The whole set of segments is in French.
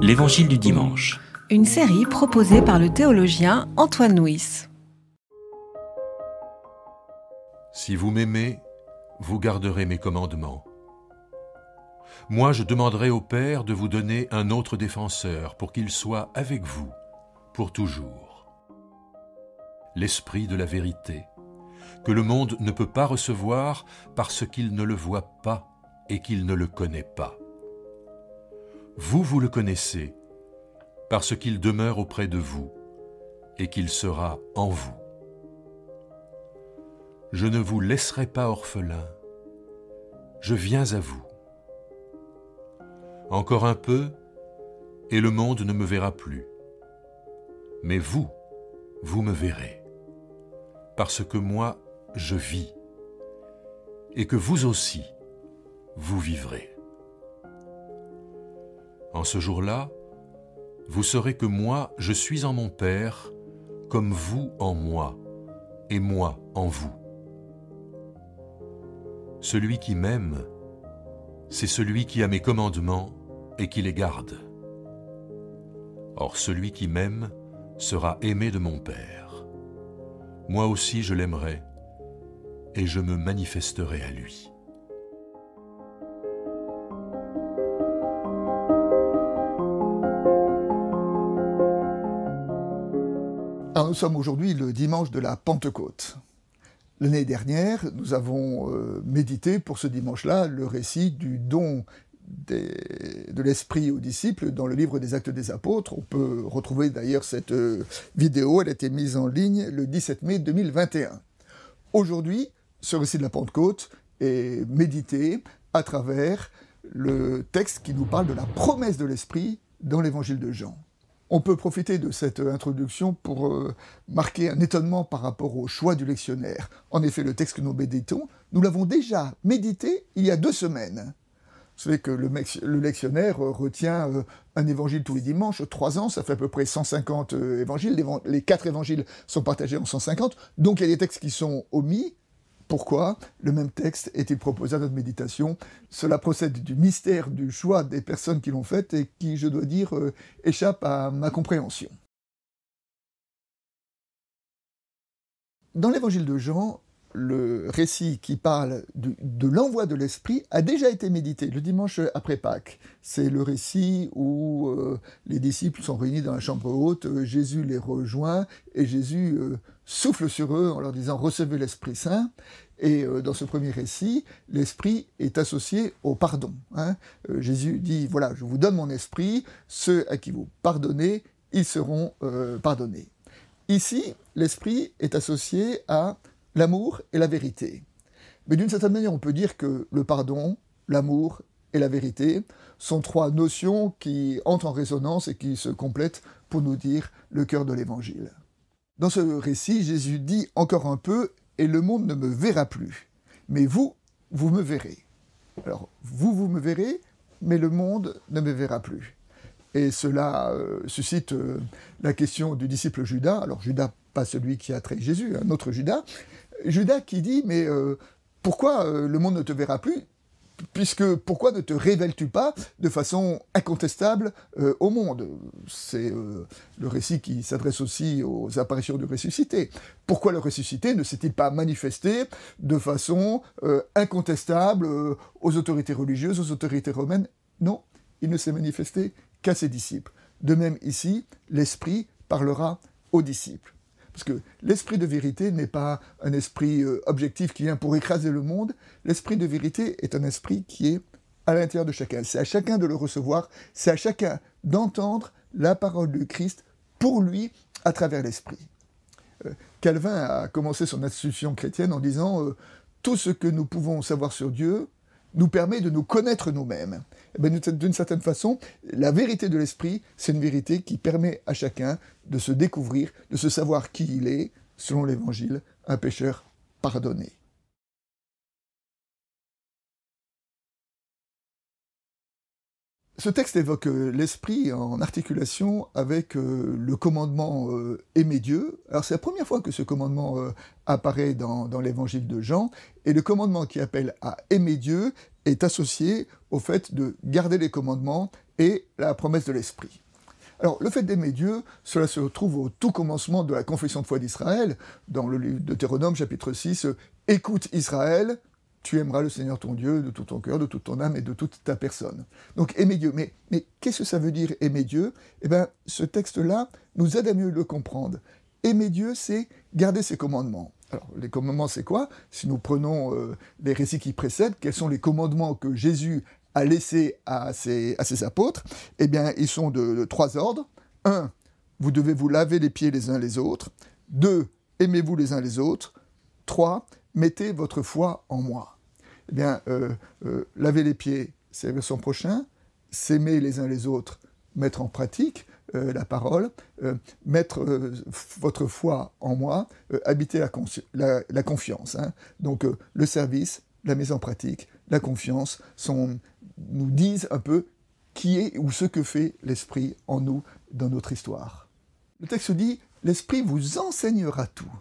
L'Évangile du dimanche. Une série proposée par le théologien Antoine Nuis. Si vous m'aimez, vous garderez mes commandements. Moi, je demanderai au Père de vous donner un autre défenseur pour qu'il soit avec vous pour toujours. L'Esprit de la vérité, que le monde ne peut pas recevoir parce qu'il ne le voit pas et qu'il ne le connaît pas. Vous, vous le connaissez, parce qu'il demeure auprès de vous et qu'il sera en vous. Je ne vous laisserai pas orphelin, je viens à vous. Encore un peu, et le monde ne me verra plus. Mais vous, vous me verrez, parce que moi, je vis, et que vous aussi, vous vivrez. En ce jour-là, vous saurez que moi, je suis en mon Père, comme vous en moi, et moi en vous. Celui qui m'aime, c'est celui qui a mes commandements et qui les garde. Or celui qui m'aime sera aimé de mon Père. Moi aussi je l'aimerai, et je me manifesterai à lui. Nous sommes aujourd'hui le dimanche de la Pentecôte. L'année dernière, nous avons euh, médité pour ce dimanche-là le récit du don de l'Esprit aux disciples dans le livre des Actes des Apôtres. On peut retrouver d'ailleurs cette euh, vidéo, elle a été mise en ligne le 17 mai 2021. Aujourd'hui, ce récit de la Pentecôte est médité à travers le texte qui nous parle de la promesse de l'Esprit dans l'évangile de Jean. On peut profiter de cette introduction pour euh, marquer un étonnement par rapport au choix du lectionnaire. En effet, le texte que nous méditons, nous l'avons déjà médité il y a deux semaines. Vous savez que le, lectionnaire euh, retient euh, un évangile tous les dimanches, trois ans, ça fait à peu près 150 évangiles, les quatre évangiles sont partagés en 150, donc il y a des textes qui sont omis, pourquoi le même texte est-il proposé à notre méditation Cela procède du mystère du choix des personnes qui l'ont fait et qui, je dois dire, euh, échappe à ma compréhension. Dans l'évangile de Jean, le récit qui parle de, l'envoi de l'Esprit a déjà été médité le dimanche après Pâques. C'est le récit où euh, les disciples sont réunis dans la chambre haute, euh, Jésus les rejoint et Jésus euh, souffle sur eux en leur disant recevez l'Esprit Saint. Et dans ce premier récit, l'Esprit est associé au pardon. Hein. Jésus dit voilà, je vous donne mon Esprit, ceux à qui vous pardonnez, ils seront pardonnés. Ici, l'Esprit est associé à l'amour et la vérité. Mais d'une certaine manière, on peut dire que le pardon, l'amour et la vérité sont trois notions qui entrent en résonance et qui se complètent pour nous dire le cœur de l'Évangile. Dans ce récit, Jésus dit encore un peu, et le monde ne me verra plus. Mais vous, vous me verrez. Alors, vous, vous me verrez, mais le monde ne me verra plus. Et cela euh, suscite euh, la question du disciple Judas. Alors, Judas, celui qui a trahi Jésus, un autre Judas, Judas qui dit, mais euh, pourquoi euh, le monde ne te verra plus Puisque pourquoi ne te révèles-tu pas de façon incontestable euh, au monde? C'est le récit qui s'adresse aussi aux apparitions du ressuscité. Pourquoi le ressuscité ne s'est-il pas manifesté de façon incontestable aux autorités religieuses, aux autorités romaines? Non, il ne s'est manifesté qu'à ses disciples. De même ici, l'Esprit parlera aux disciples. Parce que l'esprit de vérité n'est pas un esprit euh, objectif qui vient pour écraser le monde. L'esprit de vérité est un esprit qui est à l'intérieur de chacun. C'est à chacun de le recevoir, c'est à chacun d'entendre la parole de Christ pour lui à travers l'esprit. Euh, Calvin a commencé son institution chrétienne en disant euh, Tout ce que nous pouvons savoir sur Dieu nous permet de nous connaître nous-mêmes. Eh ben, d'une certaine façon, la vérité de l'esprit, c'est une vérité qui permet à chacun de se découvrir, de se savoir qui il est, selon l'évangile, un pécheur pardonné. Ce texte évoque l'esprit en articulation avec le commandement aimer Dieu. Alors c'est la première fois que ce commandement apparaît dans, l'évangile de Jean, et le commandement qui appelle à aimer Dieu est associé au fait de garder les commandements et la promesse de l'esprit. Alors, le fait d'aimer Dieu, cela se retrouve au tout commencement de la confession de foi d'Israël, dans le livre de Deutéronome, chapitre 6, Écoute Israël, tu aimeras le Seigneur ton Dieu de tout ton cœur, de toute ton âme et de toute ta personne. Donc, aimer Dieu. Mais, qu'est-ce que ça veut dire aimer Dieu? Eh bien, ce texte-là nous aide à mieux le comprendre. Aimer Dieu, c'est garder ses commandements. Alors, les commandements, c'est quoi? Si nous prenons euh, les récits qui précèdent, quels sont les commandements que Jésus a laissé à ses, à ses apôtres, eh bien, ils sont de, trois ordres. Un, vous devez vous laver les pieds les uns les autres. Deux, aimez-vous les uns les autres. Trois, mettez votre foi en moi. Eh bien, euh, euh, laver les pieds, le verset prochain. S'aimer les uns les autres, mettre en pratique euh, la parole, mettre votre foi en moi, habiter la, la, confiance. Hein. Donc, le service, la mise en pratique, la confiance sont nous disent un peu qui est ou ce que fait l'Esprit en nous dans notre histoire. Le texte dit l'Esprit vous enseignera tout.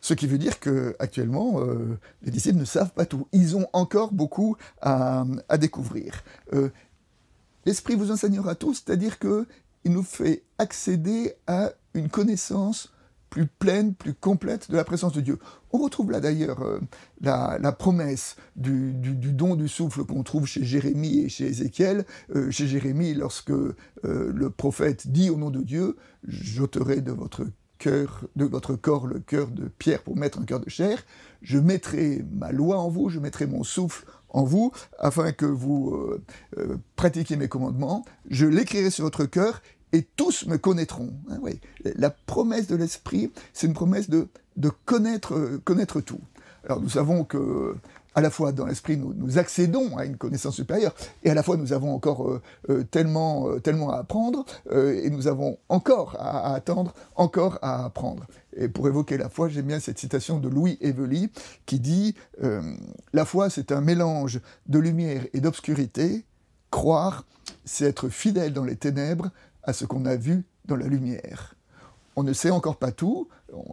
Ce qui veut dire que actuellement, euh, les disciples ne savent pas tout. Ils ont encore beaucoup à, découvrir. Euh, L'Esprit vous enseignera tout, c'est-à-dire qu'il nous fait accéder à une connaissance plus pleine, plus complète de la présence de Dieu. On retrouve là d'ailleurs euh, la, promesse du, don du souffle qu'on trouve chez Jérémie et chez Ézéchiel. Chez Jérémie, lorsque le prophète dit au nom de Dieu, j'ôterai de votre de votre corps le cœur de pierre pour mettre un cœur de chair, je mettrai ma loi en vous, je mettrai mon souffle en vous, afin que vous pratiquiez mes commandements, je l'écrirai sur votre cœur, et tous me connaîtront. Hein, La promesse de l'Esprit, c'est une promesse de, de connaître, euh, connaître tout. Alors nous savons que à la fois dans l'esprit nous, accédons à une connaissance supérieure et à la fois nous avons encore euh, euh, tellement, tellement à apprendre et nous avons encore à, attendre, encore à apprendre. Et pour évoquer la foi, j'aime bien cette citation de Louis Evely qui dit La foi c'est un mélange de lumière et d'obscurité. Croire, c'est être fidèle dans les ténèbres à ce qu'on a vu dans la lumière. On ne sait encore pas tout,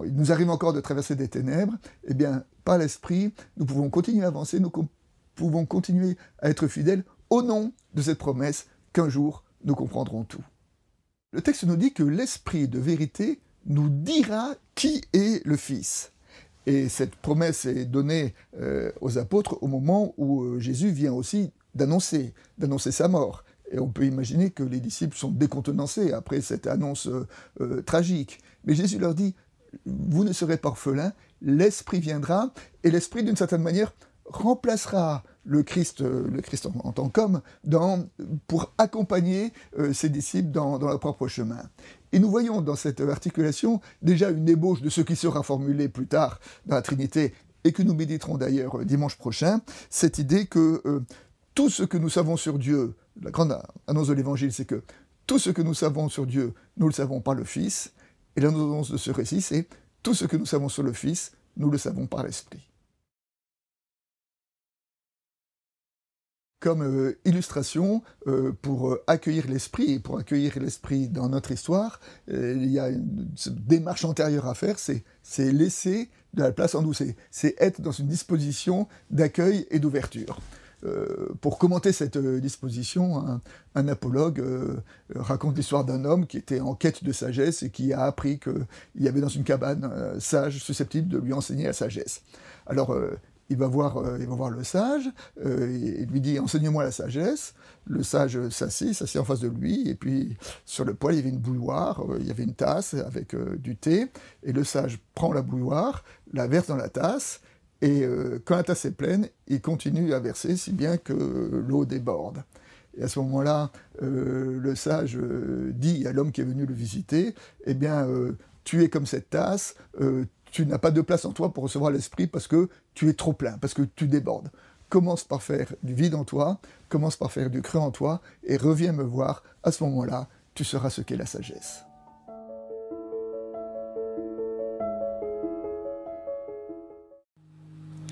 il nous arrive encore de traverser des ténèbres, eh bien, par l'Esprit, nous pouvons continuer à avancer, nous pouvons continuer à être fidèles au nom de cette promesse qu'un jour nous comprendrons tout. Le texte nous dit que l'Esprit de vérité nous dira qui est le Fils. Et cette promesse est donnée euh, aux apôtres au moment où euh, Jésus vient aussi d'annoncer, d'annoncer sa mort. Et on peut imaginer que les disciples sont décontenancés après cette annonce euh, euh, tragique. Mais Jésus leur dit, vous ne serez pas orphelins, l'Esprit viendra, et l'Esprit, d'une certaine manière, remplacera le Christ, euh, en, tant qu'homme, pour accompagner ses disciples dans, leur propre chemin. Et nous voyons dans cette articulation déjà une ébauche de ce qui sera formulé plus tard dans la Trinité, et que nous méditerons d'ailleurs dimanche prochain, cette idée que tout ce que nous savons sur Dieu la grande annonce de l'Évangile, c'est que tout ce que nous savons sur Dieu, nous le savons par le Fils. Et l'annonce de ce récit, c'est tout ce que nous savons sur le Fils, nous le savons par l'Esprit. Comme euh, illustration, euh, pour euh, accueillir l'Esprit, et pour accueillir l'Esprit dans notre histoire, il y a une, démarche antérieure à faire, c'est laisser de la place en nous, c'est être dans une disposition d'accueil et d'ouverture. Euh, pour commenter cette euh, disposition, un, apologue euh, raconte l'histoire d'un homme qui était en quête de sagesse et qui a appris qu'il y avait dans une cabane un sage susceptible de lui enseigner la sagesse. Alors, il va voir, il va voir le sage, il lui dit Enseigne-moi la sagesse. Le sage s'assied, s'assied en face de lui, et puis sur le poêle, il y avait une bouilloire, il y avait une tasse avec du thé, et le sage prend la bouilloire, la verse dans la tasse, et euh, quand la tasse est pleine, il continue à verser si bien que l'eau déborde. Et à ce moment-là, euh, le sage euh, dit à l'homme qui est venu le visiter, eh bien, tu es comme cette tasse, tu n'as pas de place en toi pour recevoir l'esprit parce que tu es trop plein, parce que tu débordes. Commence par faire du vide en toi, commence par faire du creux en toi, et reviens me voir, à ce moment-là, tu seras ce qu'est la sagesse.